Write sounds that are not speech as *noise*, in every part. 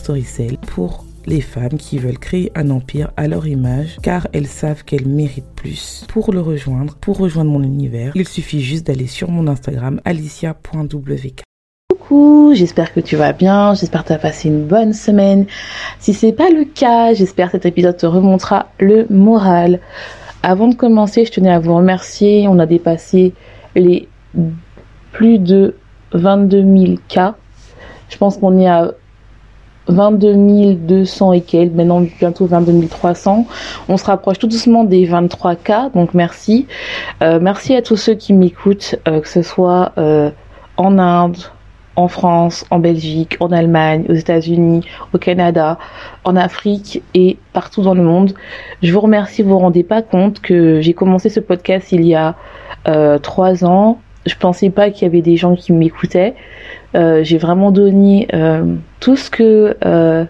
Storycell pour les femmes qui veulent créer un empire à leur image car elles savent qu'elles méritent plus. Pour le rejoindre, pour rejoindre mon univers, il suffit juste d'aller sur mon Instagram alicia.wk. Coucou, j'espère que tu vas bien, j'espère que tu as passé une bonne semaine. Si c'est pas le cas, j'espère que cet épisode te remontera le moral. Avant de commencer, je tenais à vous remercier. On a dépassé les plus de 22 000 cas. Je pense qu'on est à 22 200 et quelques, maintenant bientôt 22 300. On se rapproche tout doucement des 23 cas, donc merci. Euh, merci à tous ceux qui m'écoutent, euh, que ce soit euh, en Inde, en France, en Belgique, en Allemagne, aux États-Unis, au Canada, en Afrique et partout dans le monde. Je vous remercie, vous vous rendez pas compte que j'ai commencé ce podcast il y a trois ans. Je pensais pas qu'il y avait des gens qui m'écoutaient. Euh, j'ai vraiment donné euh, tout ce que euh,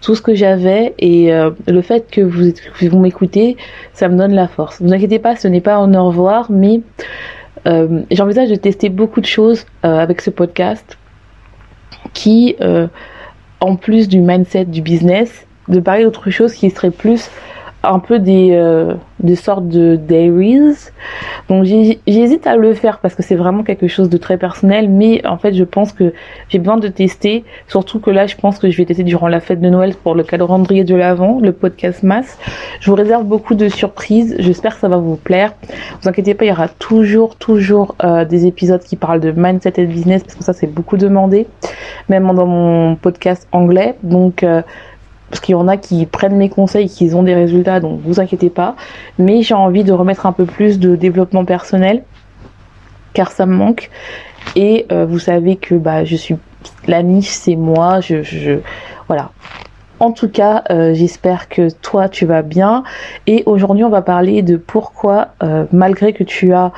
tout ce que j'avais et le fait que vous, vous m'écoutez, ça me donne la force. Ne vous inquiétez pas, ce n'est pas un au revoir, mais j'envisage de tester beaucoup de choses avec ce podcast qui, en plus du mindset du business, de parler d'autre chose qui serait plus un peu des, euh, des sortes de diaries. Donc j'hésite à le faire parce que c'est vraiment quelque chose de très personnel, mais en fait je pense que j'ai besoin de tester, surtout que là je pense que je vais tester durant la fête de Noël pour le calendrier de l'Avent, le podcast masse. Je vous réserve beaucoup de surprises, j'espère que ça va vous plaire. Vous inquiétez pas, il y aura toujours, toujours euh, des épisodes qui parlent de mindset et de business parce que ça c'est beaucoup demandé, même dans mon podcast anglais. Donc euh, parce qu'il y en a qui prennent mes conseils, qui ont des résultats, donc vous inquiétez pas. Mais j'ai envie de remettre un peu plus de développement personnel, car ça me manque. Et euh, vous savez que bah je suis la niche, c'est moi. Je, je, voilà. En tout cas, euh, j'espère que toi tu vas bien. Et aujourd'hui, on va parler de pourquoi, euh, malgré que tu as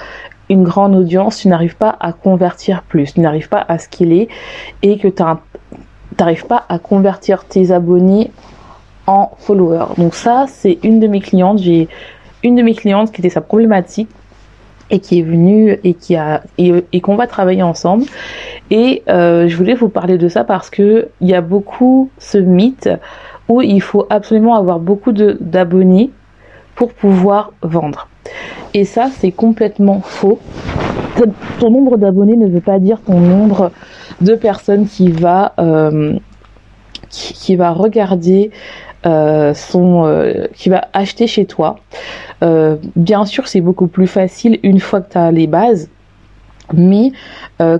une grande audience, tu n'arrives pas à convertir plus, tu n'arrives pas à scaler et que tu as un t'arrives pas à convertir tes abonnés en followers. Donc ça, c'est une de mes clientes. J'ai une de mes clientes qui était sa problématique et qui est venue et qui a et, qu'on va travailler ensemble. Et euh, je voulais vous parler de ça parce que il y a beaucoup ce mythe où il faut absolument avoir beaucoup d'abonnés pour pouvoir vendre. Et ça, c'est complètement faux. Ton nombre d'abonnés ne veut pas dire ton nombre de personnes qui va euh, regarder euh, euh, qui va acheter chez toi. bien sûr, c'est beaucoup plus facile une fois que tu as les bases. Mais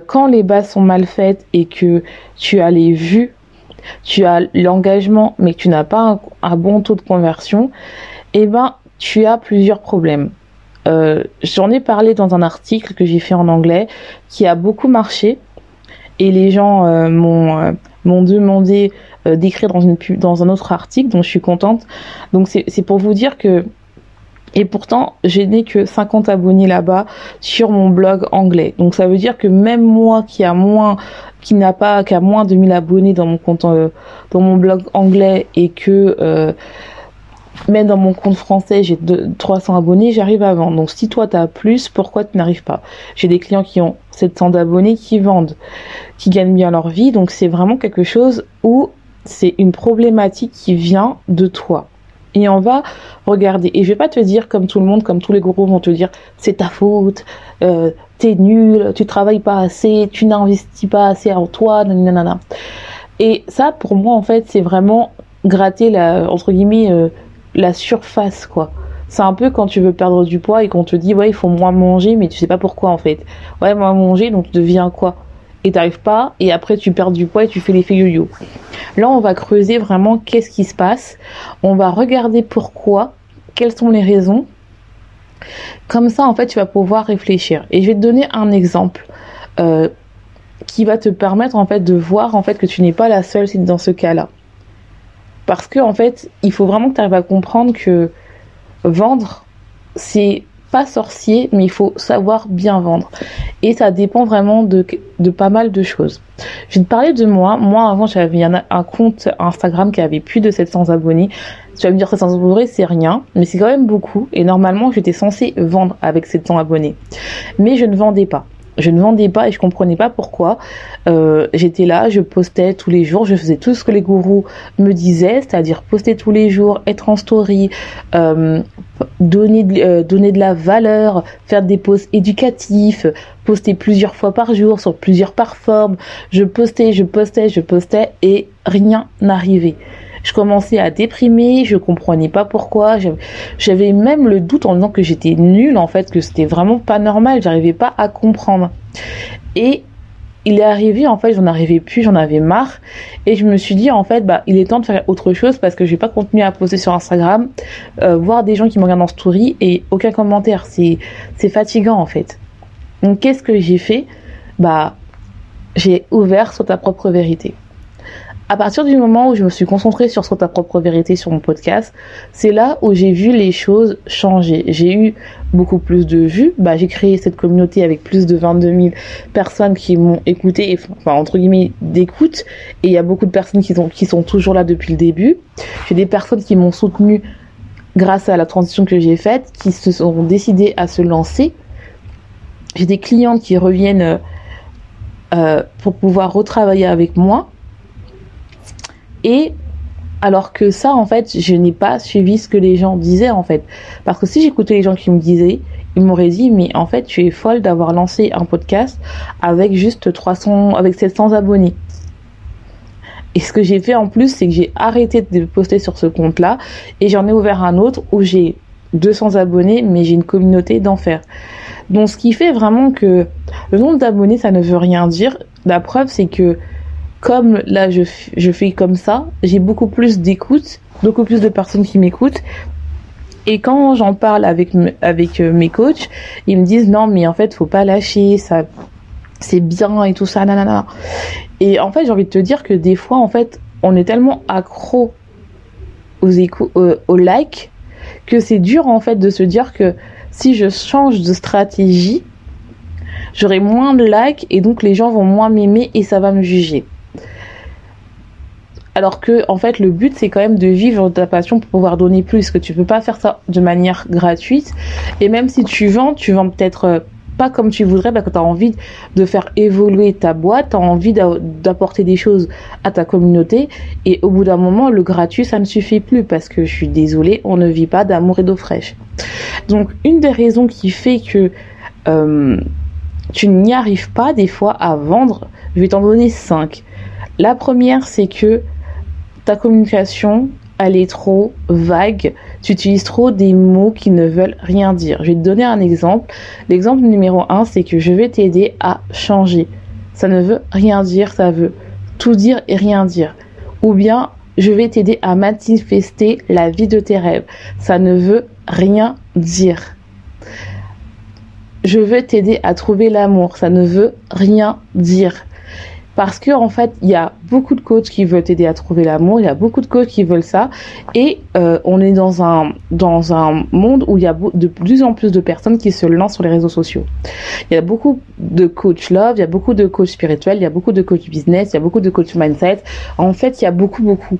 quand les bases sont mal faites et que tu as les vues, tu as l'engagement, mais que tu n'as pas un, bon taux de conversion, eh ben tu as plusieurs problèmes. J'en ai parlé dans un article que j'ai fait en anglais qui a beaucoup marché et les gens euh, m'ont euh, m'ont demandé euh, d'écrire dans un autre article, donc je suis contente. Donc c'est pour vous dire que et pourtant, je n'ai que 50 abonnés là-bas sur mon blog anglais. Donc ça veut dire que même moi qui a moins qui n'a pas qu'à moins de 1000 abonnés dans mon compte dans mon blog anglais et que même dans mon compte français, j'ai 300 abonnés, j'arrive à vendre. Donc si toi tu as plus, pourquoi tu n'arrives pas? J'ai des clients qui ont 700 d'abonnés qui vendent, qui gagnent bien leur vie. Donc c'est vraiment quelque chose où c'est une problématique qui vient de toi. Et on va regarder. Et je vais pas te dire comme tout le monde, comme tous les groupes vont te dire, c'est ta faute, euh, t'es nul, tu travailles pas assez, tu n'investis pas assez en toi, nanana. Et ça, pour moi, en fait, c'est vraiment gratter la, entre guillemets, euh, la surface, quoi. C'est un peu quand tu veux perdre du poids et qu'on te dit, ouais, il faut moins manger, mais tu sais pas pourquoi, en fait. Ouais, moins manger, donc tu deviens quoi? Et t'arrives pas et après tu perds du poids et tu fais l'effet yo-yo. Là, on va creuser vraiment qu'est-ce qui se passe. On va regarder pourquoi, quelles sont les raisons. Comme ça, en fait, tu vas pouvoir réfléchir. Et je vais te donner un exemple euh, qui va te permettre en fait de voir en fait que tu n'es pas la seule dans ce cas-là. Parce que en fait, il faut vraiment que tu arrives à comprendre que vendre, c'est pas sorcier, mais il faut savoir bien vendre. Et ça dépend vraiment de, pas mal de choses. Je vais te parler de moi. Moi, avant, j'avais un, un, compte Instagram qui avait plus de 700 abonnés. Tu vas me dire 700 abonnés, c'est rien, mais c'est quand même beaucoup. Et normalement, j'étais censée vendre avec 700 abonnés. Mais je ne vendais pas je ne vendais pas et je comprenais pas pourquoi. Euh, j'étais là, je postais tous les jours, je faisais tout ce que les gourous me disaient, c'est-à-dire poster tous les jours, être en story, euh, donner, de, euh, donner de la valeur, faire des posts éducatifs, poster plusieurs fois par jour sur plusieurs plateformes. Je postais, je postais, je postais et rien n'arrivait je commençais à déprimer, je comprenais pas pourquoi, j'avais même le doute en disant que j'étais nulle en fait, que c'était vraiment pas normal, j'arrivais pas à comprendre. Et il est arrivé en fait, j'en arrivais plus, j'en avais marre. Et je me suis dit en fait bah il est temps de faire autre chose parce que je vais pas continuer à poster sur Instagram, euh, voir des gens qui me regardent en story et aucun commentaire, c'est c'est fatigant en fait. Donc qu'est-ce que j'ai fait? Bah j'ai ouvert sur ta propre vérité à partir du moment où je me suis concentrée sur, ta propre vérité sur mon podcast, c'est là où j'ai vu les choses changer. J'ai eu beaucoup plus de vues. Bah, j'ai créé cette communauté avec plus de 22 000 personnes qui m'ont écouté, enfin, entre guillemets, d'écoute. Et il y a beaucoup de personnes qui sont, qui sont toujours là depuis le début. J'ai des personnes qui m'ont soutenu grâce à la transition que j'ai faite, qui se sont décidées à se lancer. J'ai des clientes qui reviennent euh, pour pouvoir retravailler avec moi. Et alors que ça, en fait, je n'ai pas suivi ce que les gens disaient, en fait. Parce que si j'écoutais les gens qui me disaient, ils m'auraient dit, mais en fait, tu es folle d'avoir lancé un podcast avec juste 300, avec 700 abonnés. Et ce que j'ai fait en plus, c'est que j'ai arrêté de poster sur ce compte-là et j'en ai ouvert un autre où j'ai 200 abonnés, mais j'ai une communauté d'enfer. Donc, ce qui fait vraiment que le nombre d'abonnés, ça ne veut rien dire. La preuve, c'est que comme là je, je fais comme ça, j'ai beaucoup plus d'écoute, beaucoup plus de personnes qui m'écoutent. Et quand j'en parle avec, avec euh, mes coachs, ils me disent non mais en fait faut pas lâcher, ça c'est bien et tout ça, nanana. Et en fait j'ai envie de te dire que des fois en fait on est tellement accro aux, écoutes, euh, aux likes que c'est dur en fait de se dire que si je change de stratégie, j'aurai moins de likes et donc les gens vont moins m'aimer et ça va me juger. Alors que, en fait, le but, c'est quand même de vivre ta passion pour pouvoir donner plus, que tu peux pas faire ça de manière gratuite. Et même si tu vends, tu vends peut-être euh, pas comme tu voudrais parce que tu as envie de faire évoluer ta boîte, tu as envie d'apporter des choses à ta communauté et au bout d'un moment le gratuit ça ne suffit plus parce que je suis désolée, on ne vit pas d'amour et d'eau fraîche. Donc une des raisons qui fait que euh, tu n'y arrives pas des fois à vendre, je vais t'en donner cinq. La première c'est que ta communication, elle est trop vague. Tu utilises trop des mots qui ne veulent rien dire. Je vais te donner un exemple. L'exemple numéro un, c'est que je vais t'aider à changer. Ça ne veut rien dire, ça veut tout dire et rien dire. Ou bien, je vais t'aider à manifester la vie de tes rêves. Ça ne veut rien dire. Je veux t'aider à trouver l'amour. Ça ne veut rien dire parce que en fait il y a beaucoup de coachs qui veulent t'aider à trouver l'amour il y a beaucoup de coachs qui veulent ça. Et euh, on est dans un dans un monde où il y a de plus en plus de personnes qui se lancent sur les réseaux sociaux. Il y a beaucoup de coach love il y a beaucoup de coach spirituel il y a beaucoup de coach business il y a beaucoup de coach mindset. En fait il y a beaucoup beaucoup.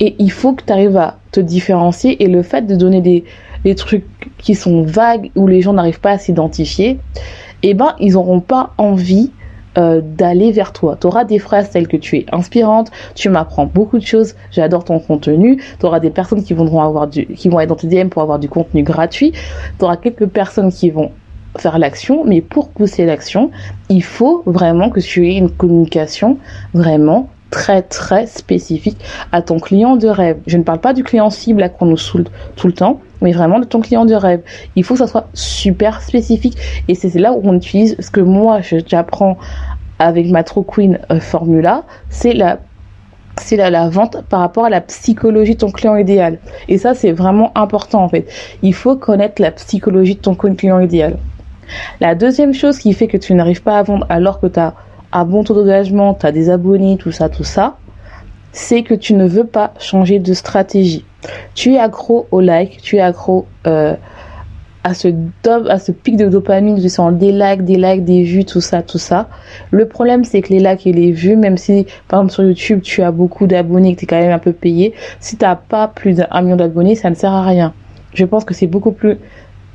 Et il faut que tu arrives à te différencier et le fait de donner des des trucs qui sont vagues où les gens n'arrivent pas à s'identifier eh ben ils n'auront pas envie euh, d'aller vers toi. Tu auras des phrases telles que tu es inspirante, tu m'apprends beaucoup de choses, j'adore ton contenu, tu auras des personnes qui vont, avoir du, qui vont être dans tes DM pour avoir du contenu gratuit, tu auras quelques personnes qui vont faire l'action, mais pour pousser l'action, il faut vraiment que tu aies une communication vraiment très très spécifique à ton client de rêve. Je ne parle pas du client cible à qu'on nous saoule tout le temps, mais vraiment de ton client de rêve. Il faut que ça soit super spécifique et c'est là où on utilise ce que moi j'apprends avec ma True Queen euh, Formula, c'est la c'est la, la, vente par rapport à la psychologie de ton client idéal. Et ça, c'est vraiment important en fait. Il faut connaître la psychologie de ton client idéal. La deuxième chose qui fait que tu n'arrives pas à vendre alors que tu as un bon taux d'engagement, tu as des abonnés, tout ça, tout ça, c'est que tu ne veux pas changer de stratégie. Tu es accro au like, tu es accro euh, à ce à ce pic de dopamine, tu sens des likes, des likes, des vues, tout ça, tout ça. Le problème, c'est que les likes et les vues, même si, par exemple, sur YouTube, tu as beaucoup d'abonnés, que tu es quand même un peu payé, si tu n'as pas plus d'un million d'abonnés, ça ne sert à rien. Je pense que c'est beaucoup plus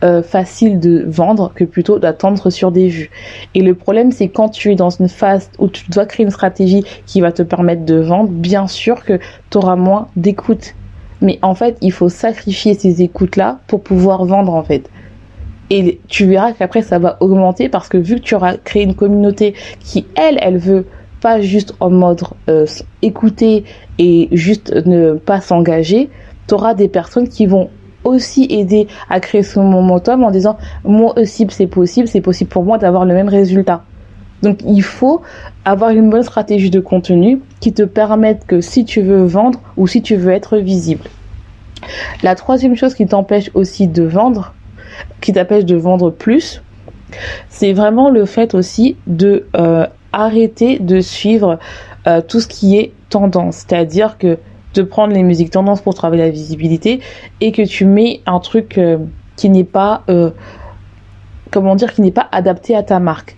euh, facile de vendre que plutôt d'attendre sur des vues. Et le problème, c'est quand tu es dans une phase où tu dois créer une stratégie qui va te permettre de vendre, bien sûr que tu auras moins d'écoute. Mais en fait, il faut sacrifier ces écoutes-là pour pouvoir vendre, en fait. Et tu verras qu'après, ça va augmenter parce que vu que tu auras créé une communauté qui, elle, elle veut pas juste en mode euh, écouter et juste ne pas s'engager, tu auras des personnes qui vont aussi aider à créer ce momentum en disant moi aussi c'est possible, c'est possible pour moi d'avoir le même résultat. Donc il faut avoir une bonne stratégie de contenu qui te permette que si tu veux vendre ou si tu veux être visible. La troisième chose qui t'empêche aussi de vendre, qui t'empêche de vendre plus, c'est vraiment le fait aussi de euh, arrêter de suivre euh, tout ce qui est tendance. C'est-à-dire que prendre les musiques tendances pour travailler la visibilité et que tu mets un truc euh, qui n'est pas comment dire qui n'est pas adapté à ta marque.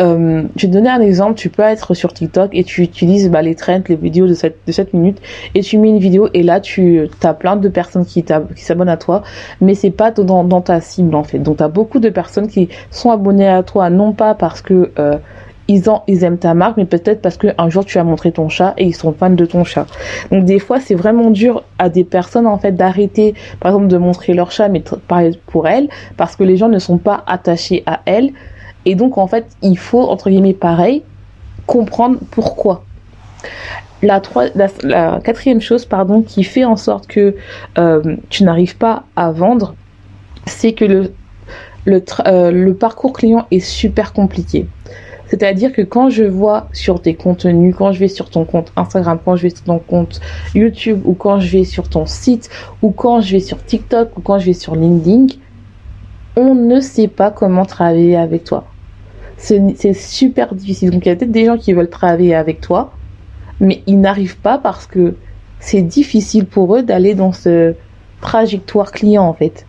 Euh, je vais donner un exemple. Tu peux être sur TikTok et tu utilises bah, les trends, les vidéos de 7, de 7 minutes et tu mets une vidéo et là tu as plein de personnes qui, s'abonnent à toi, mais c'est pas dans, ta cible en fait. Donc tu as beaucoup de personnes qui sont abonnées à toi non pas parce que euh, ils, ont, ils aiment ta marque, mais peut-être parce qu'un jour tu as montré ton chat et ils sont fans de ton chat. Donc des fois c'est vraiment dur à des personnes en fait d'arrêter par exemple de montrer leur chat, mais pour elles, parce que les gens ne sont pas attachés à elles et donc, en fait, il faut, entre guillemets, pareil, comprendre pourquoi. La, quatrième chose, pardon, qui fait en sorte que euh, tu n'arrives pas à vendre, c'est que le, euh, le parcours client est super compliqué. C'est-à-dire que quand je vois sur tes contenus, quand je vais sur ton compte Instagram, quand je vais sur ton compte YouTube, ou quand je vais sur ton site, ou quand je vais sur TikTok, ou quand je vais sur LinkedIn, on ne sait pas comment travailler avec toi c'est super difficile. Donc il y a peut-être des gens qui veulent travailler avec toi, mais ils n'arrivent pas parce que c'est difficile pour eux d'aller dans ce trajectoire client en fait.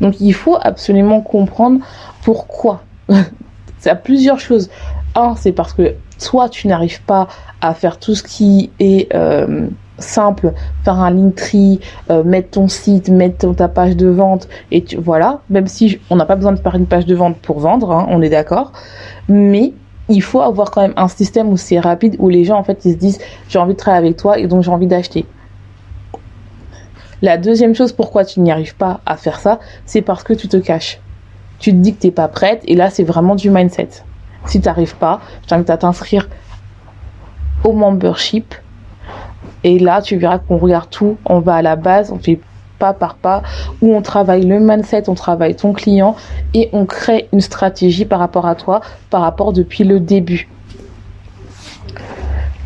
Donc il faut absolument comprendre pourquoi. *laughs* C'est à plusieurs choses. Un, c'est parce que soit tu n'arrives pas à faire tout ce qui est euh, simple, faire un Linktree, euh, mettre ton site, mettre ta page de vente et tu, voilà, même si on n'a pas besoin de faire une page de vente pour vendre, hein, on est d'accord, mais il faut avoir quand même un système où c'est rapide, où les gens en fait ils se disent j'ai envie de travailler avec toi et donc j'ai envie d'acheter. La deuxième chose pourquoi tu n'y arrives pas à faire ça, c'est parce que tu te caches. Tu te dis que t'es pas prête et là c'est vraiment du mindset. Si tu n'arrives pas, je t'invite à t'inscrire au membership et là, tu verras qu'on regarde tout, on va à la base, on fait pas par pas, où on travaille le mindset, on travaille ton client et on crée une stratégie par rapport à toi, par rapport depuis le début.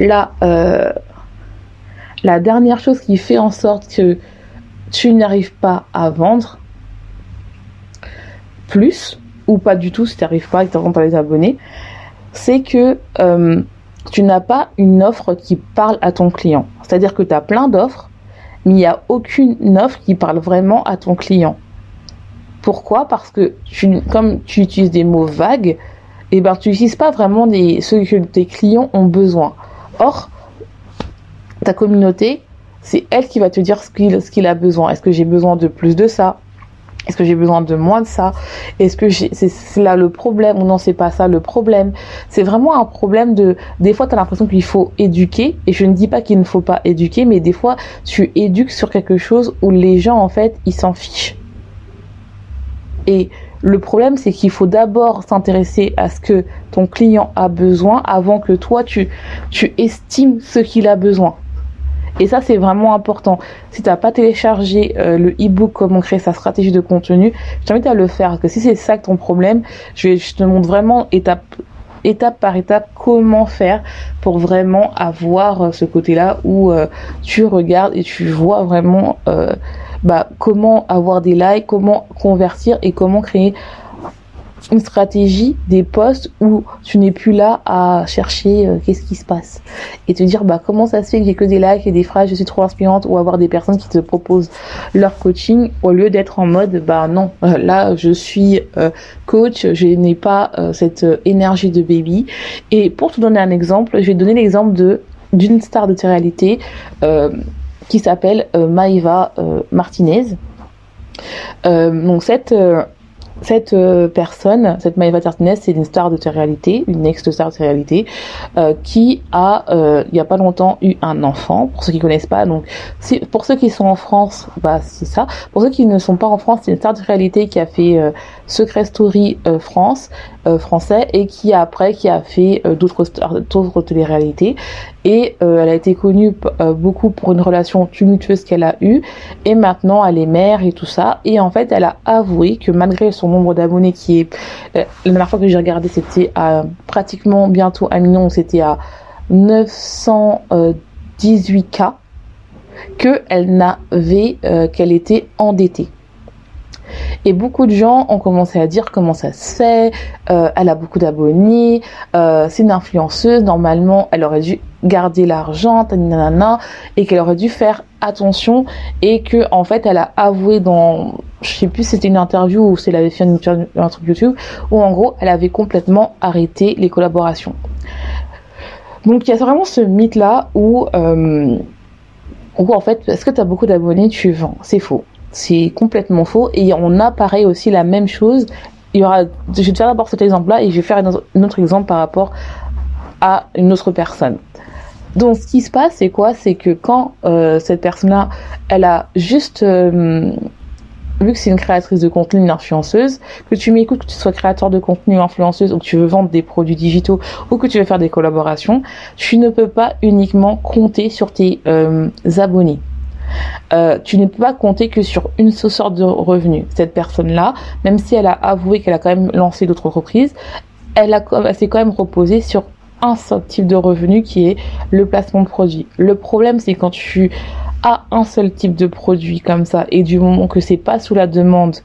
Euh, la dernière chose qui fait en sorte que tu n'arrives pas à vendre plus, ou pas du tout si tu n'arrives pas et que tu pas les abonnés, c'est que euh, tu n'as pas une offre qui parle à ton client. C'est-à-dire que tu as plein d'offres, mais il n'y a aucune offre qui parle vraiment à ton client. Pourquoi? Parce que comme tu utilises des mots vagues, et eh ben, tu n'utilises pas vraiment des, ce que tes clients ont besoin. Or, ta communauté, c'est elle qui va te dire ce qu'il a besoin. Est-ce que j'ai besoin de plus de ça? Est-ce que j'ai besoin de moins de ça? Est-ce que c'est là le problème ou non c'est pas ça le problème? C'est vraiment un problème de des fois tu as l'impression qu'il faut éduquer et je ne dis pas qu'il ne faut pas éduquer mais des fois tu éduques sur quelque chose où les gens en fait ils s'en fichent. Et le problème c'est qu'il faut d'abord s'intéresser à ce que ton client a besoin avant que toi tu tu estimes ce qu'il a besoin. Et ça, c'est vraiment important. Si tu n'as pas téléchargé euh, le e-book Comment créer sa stratégie de contenu, je t'invite à le faire. Que si c'est ça ton problème, je, te montre vraiment étape étape par étape comment faire pour vraiment avoir ce côté-là où tu regardes et tu vois vraiment bah, comment avoir des likes, comment convertir et comment créer une stratégie des postes où tu n'es plus là à chercher euh, qu'est-ce qui se passe. Et te dire bah comment ça se fait que j'ai que des likes et des phrases je suis trop inspirante ou avoir des personnes qui te proposent leur coaching au lieu d'être en mode bah non euh, là je suis euh, coach je n'ai pas cette énergie de baby. Et pour te donner un exemple je vais donner l'exemple de d'une star de télé-réalité qui s'appelle Maïva Martinez. Donc cette cette euh, personne, cette Maëva Tartinez, c'est une star de télé-réalité, une ex-star de télé-réalité, euh, qui a, euh, il y a pas longtemps, eu un enfant. Pour ceux qui connaissent pas, donc pour ceux qui sont en France, bah c'est ça. Pour ceux qui ne sont pas en France, c'est une star de réalité qui a fait Secret Story France, français, et qui après qui a fait d'autres d'autres télé-réalités et euh, elle a été connue euh, beaucoup pour une relation tumultueuse qu'elle a eue. Et maintenant elle est mère et tout ça. Et en fait elle a avoué que malgré son nombre d'abonnés qui est euh, la dernière fois que j'ai regardé c'était à pratiquement bientôt un million. C'était à 918 k que elle n'avait qu'elle était endettée et beaucoup de gens ont commencé à dire comment ça se fait, euh, elle a beaucoup d'abonnés, euh, c'est une influenceuse, normalement elle aurait dû garder l'argent, et qu'elle aurait dû faire attention et que en fait elle a avoué dans je sais plus si c'était une interview ou si elle avait fait un truc YouTube où en gros elle avait complètement arrêté les collaborations. Donc il y a vraiment ce mythe là où euh, où en fait est-ce que tu as beaucoup d'abonnés tu vends? C'est faux c'est complètement faux. Et on a pareil aussi la même chose. Il y aura, je vais te faire d'abord cet exemple-là et je vais faire un autre exemple par rapport à une autre personne. Donc, ce qui se passe, c'est quoi? C'est que quand euh, cette personne-là, elle a juste euh, vu que c'est une créatrice de contenu, une influenceuse, que tu m'écoutes, que tu sois créateur de contenu, influenceuse, ou que tu veux vendre des produits digitaux, ou que tu veux faire des collaborations, tu ne peux pas uniquement compter sur tes euh, abonnés. Euh, tu ne peux pas compter que sur une seule sorte de revenu. Cette personne-là, même si elle a avoué qu'elle a quand même lancé d'autres entreprises, elle, a, s'est quand même reposée sur un seul type de revenu qui est le placement de produit. Le problème, c'est quand tu as un seul type de produit comme ça et du moment que c'est pas sous la demande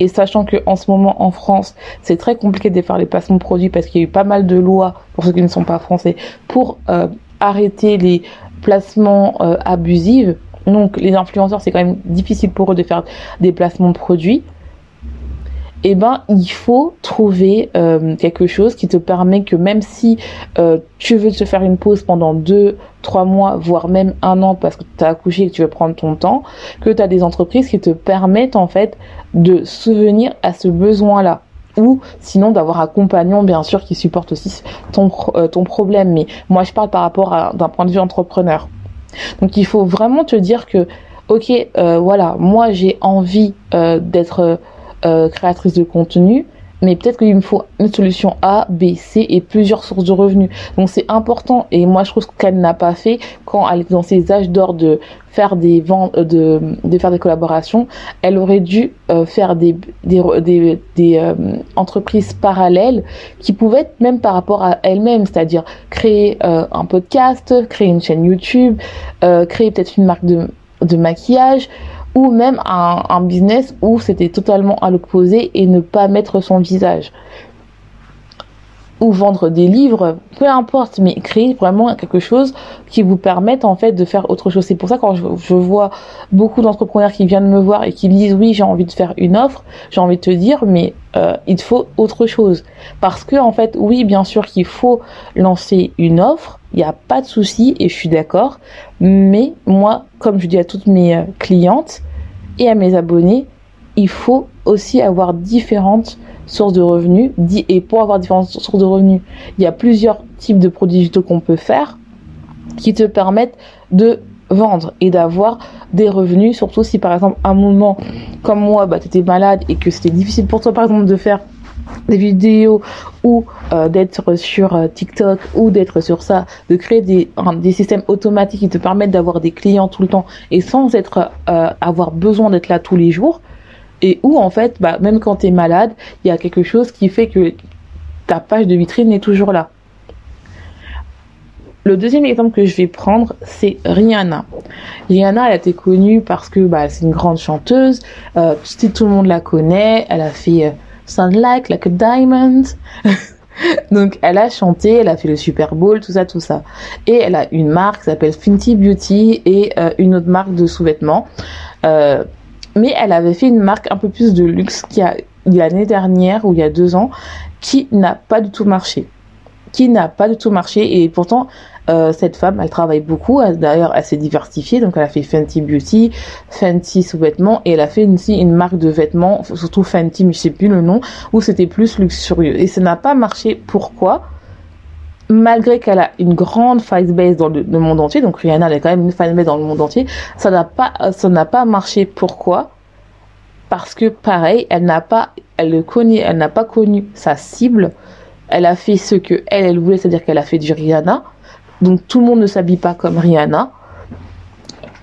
et sachant que en ce moment en France c'est très compliqué de faire les placements de produits parce qu'il y a eu pas mal de lois pour ceux qui ne sont pas français pour euh, arrêter les placements euh, abusifs donc les influenceurs, c'est quand même difficile pour eux de faire des placements de produits. Eh ben, il faut trouver euh, quelque chose qui te permet que même si euh, tu veux te faire une pause pendant deux, trois mois, voire même un an parce que tu as accouché et que tu veux prendre ton temps, que tu as des entreprises qui te permettent en fait de souvenir à ce besoin-là ou sinon d'avoir un compagnon bien sûr qui supporte aussi ton, euh, ton problème. Mais moi je parle par rapport à d'un point de vue entrepreneur. Donc il faut vraiment te dire que, ok, euh, voilà, moi j'ai envie euh, d'être euh, créatrice de contenu, mais peut-être qu'il me faut une solution A, B, C et plusieurs sources de revenus. Donc c'est important et moi je trouve qu'elle n'a pas fait quand elle est dans ses âges d'or de faire des ventes, de, de, faire des collaborations. Elle aurait dû faire des, des, des, des entreprises parallèles qui pouvaient être même par rapport à elle-même, c'est-à-dire créer un podcast, créer une chaîne YouTube, créer peut-être une marque de, de maquillage ou même un, business où c'était totalement à l'opposé et ne pas mettre son visage ou vendre des livres, peu importe, mais créer vraiment quelque chose qui vous permette en fait de faire autre chose. C'est pour ça quand je, vois beaucoup d'entrepreneurs qui viennent me voir et qui me disent oui j'ai envie de faire une offre, j'ai envie de te dire mais euh, il faut autre chose parce que en fait oui bien sûr qu'il faut lancer une offre, il n'y a pas de souci et je suis d'accord, mais moi comme je dis à toutes mes euh, clientes et à mes abonnés, il faut aussi avoir différentes sources de revenus. Et pour avoir différentes sources de revenus, il y a plusieurs types de produits digitaux qu'on peut faire qui te permettent de vendre et d'avoir des revenus, surtout si par exemple un moment comme moi, bah, tu étais malade et que c'était difficile pour toi par exemple de faire des vidéos ou euh, d'être sur euh, TikTok ou d'être sur ça, de créer des, des systèmes automatiques qui te permettent d'avoir des clients tout le temps et sans être euh, avoir besoin d'être là tous les jours et où en fait bah, même quand tu es malade il y a quelque chose qui fait que ta page de vitrine est toujours là. Le deuxième exemple que je vais prendre, c'est Rihanna. Rihanna, elle a été connue parce que bah, c'est une grande chanteuse. Euh, tout le monde la connaît. Elle a fait euh, Sound Like, Like a Diamond. *laughs* Donc, elle a chanté, elle a fait le Super Bowl, tout ça, tout ça. Et elle a une marque qui s'appelle Fenty Beauty et euh, une autre marque de sous-vêtements. Mais elle avait fait une marque un peu plus de luxe qui a l'année dernière ou il y a deux ans qui n'a pas du tout marché qui n'a pas du tout marché et pourtant euh, cette femme, elle travaille beaucoup. D'ailleurs, elle s'est diversifiée. Donc, elle a fait Fenty Beauty, Fenty sous-vêtements et elle a fait aussi une marque de vêtements, surtout Fenty, mais je sais plus le nom, où c'était plus luxurieux. Et ça n'a pas marché. Pourquoi? Malgré qu'elle a une grande fanbase dans le, monde entier, donc Rihanna, elle a quand même une fanbase dans le monde entier, ça n'a pas, ça n'a pas marché. Pourquoi? Parce que pareil, elle n'a pas, elle le connaît, elle n'a pas connu sa cible. Elle a fait ce que elle, elle voulait, c'est-à-dire qu'elle a fait du Rihanna donc tout le monde ne s'habille pas comme Rihanna.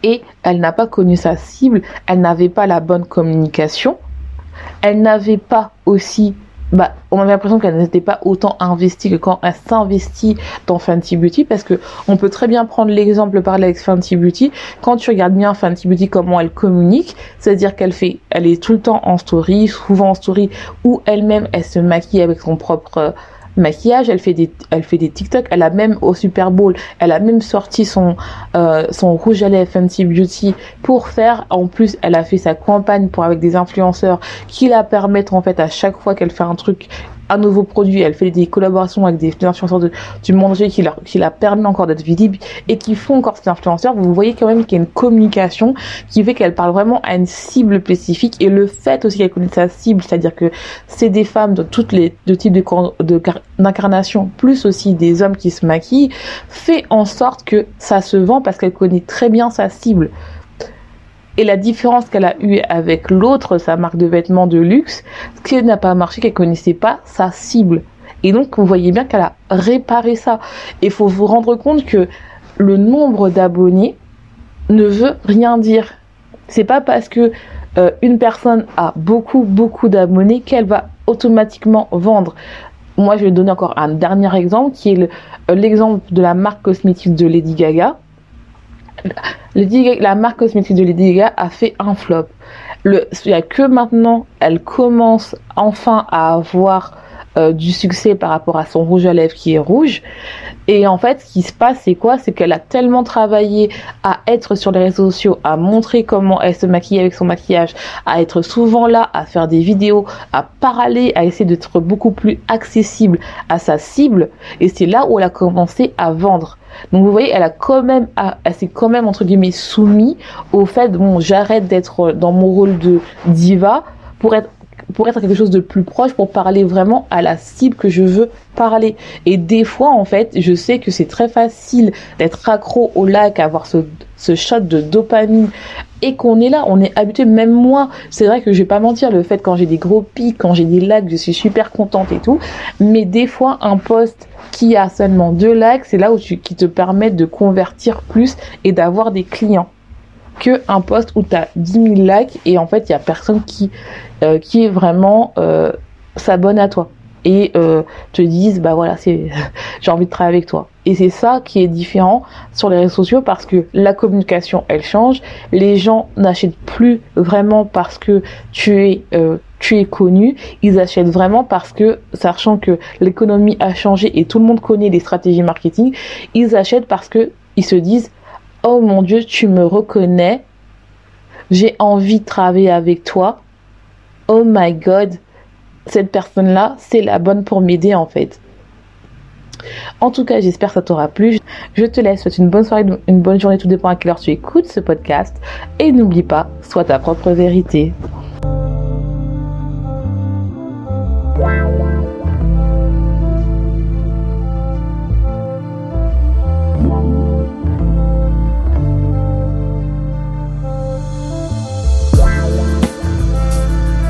Et elle n'a pas connu sa cible, elle n'avait pas la bonne communication, elle n'avait pas aussi bah, on avait l'impression qu'elle n'était pas autant investie que quand elle s'investit dans Fenty Beauty parce que on peut très bien prendre l'exemple parler avec Fenty Beauty. Quand tu regardes bien Fenty Beauty comment elle communique c'est-à-dire qu'elle fait elle est tout le temps en story souvent en story où elle-même elle se maquille avec son propre maquillage, elle fait des, elle fait des TikTok, elle a même au Super Bowl, elle a même sorti son, euh, son rouge à lèvres Fenty Beauty pour faire, en plus, elle a fait sa campagne pour avec des influenceurs qui la permettent en fait à chaque fois qu'elle fait un truc un nouveau produit, elle fait des collaborations avec des influenceurs de, du monde entier qui, leur, qui la permet encore d'être visible et qui font encore ces influenceurs, vous voyez quand même qu'il y a une communication qui fait qu'elle parle vraiment à une cible spécifique et le fait aussi qu'elle connaisse sa cible, c'est-à-dire que c'est des femmes de toutes les deux types de, d'incarnation, plus aussi des hommes qui se maquillent, fait en sorte que ça se vend parce qu'elle connaît très bien sa cible. Et la différence qu'elle a eue avec l'autre, sa marque de vêtements de luxe, qui n'a pas marché, qu'elle connaissait pas sa cible. Et donc, vous voyez bien qu'elle a réparé ça. Et il faut vous rendre compte que le nombre d'abonnés ne veut rien dire. C'est pas parce que euh, une personne a beaucoup, beaucoup d'abonnés qu'elle va automatiquement vendre. Moi, je vais donner encore un dernier exemple qui est euh, l'exemple de la marque cosmétique de Lady Gaga la marque cosmétique de Lady Gaga a fait un flop. Le, il n'y a que maintenant, elle commence enfin à avoir euh, du succès par rapport à son rouge à lèvres qui est rouge. Et en fait, ce qui se passe, c'est quoi? C'est qu'elle a tellement travaillé à être sur les réseaux sociaux, à montrer comment elle se maquille avec son maquillage, à être souvent là, à faire des vidéos, à parler, à essayer d'être beaucoup plus accessible à sa cible. Et c'est là où elle a commencé à vendre. Donc vous voyez, elle a quand même, elle s'est quand même entre guillemets soumis au fait, bon, j'arrête d'être dans mon rôle de diva pour être pour être quelque chose de plus proche, pour parler vraiment à la cible que je veux parler. Et des fois, en fait, je sais que c'est très facile d'être accro au lac, avoir ce, ce shot de dopamine et qu'on est là, on est habitué, même moi, c'est vrai que je vais pas mentir, le fait quand j'ai des gros pics, quand j'ai des likes, je suis super contente et tout, mais des fois, un post qui a seulement deux likes, c'est là où tu, qui te permet de convertir plus et d'avoir des clients que un post où tu as 10 000 likes et en fait il y a personne qui euh, qui est vraiment euh, s'abonne à toi et euh, te disent bah voilà c'est *laughs* j'ai envie de travailler avec toi. Et c'est ça qui est différent sur les réseaux sociaux parce que la communication elle change. Les gens n'achètent plus vraiment parce que tu es tu es connu. Ils achètent vraiment parce que sachant que l'économie a changé et tout le monde connaît les stratégies marketing ils achètent parce que ils se disent oh mon Dieu, tu me reconnais, j'ai envie de travailler avec toi, oh my God, cette personne-là, c'est la bonne pour m'aider en fait. En tout cas, j'espère que ça t'aura plu. Je te laisse, souhaite une bonne soirée, une bonne journée, tout dépend à quelle heure tu écoutes ce podcast. Et n'oublie pas, sois ta propre vérité.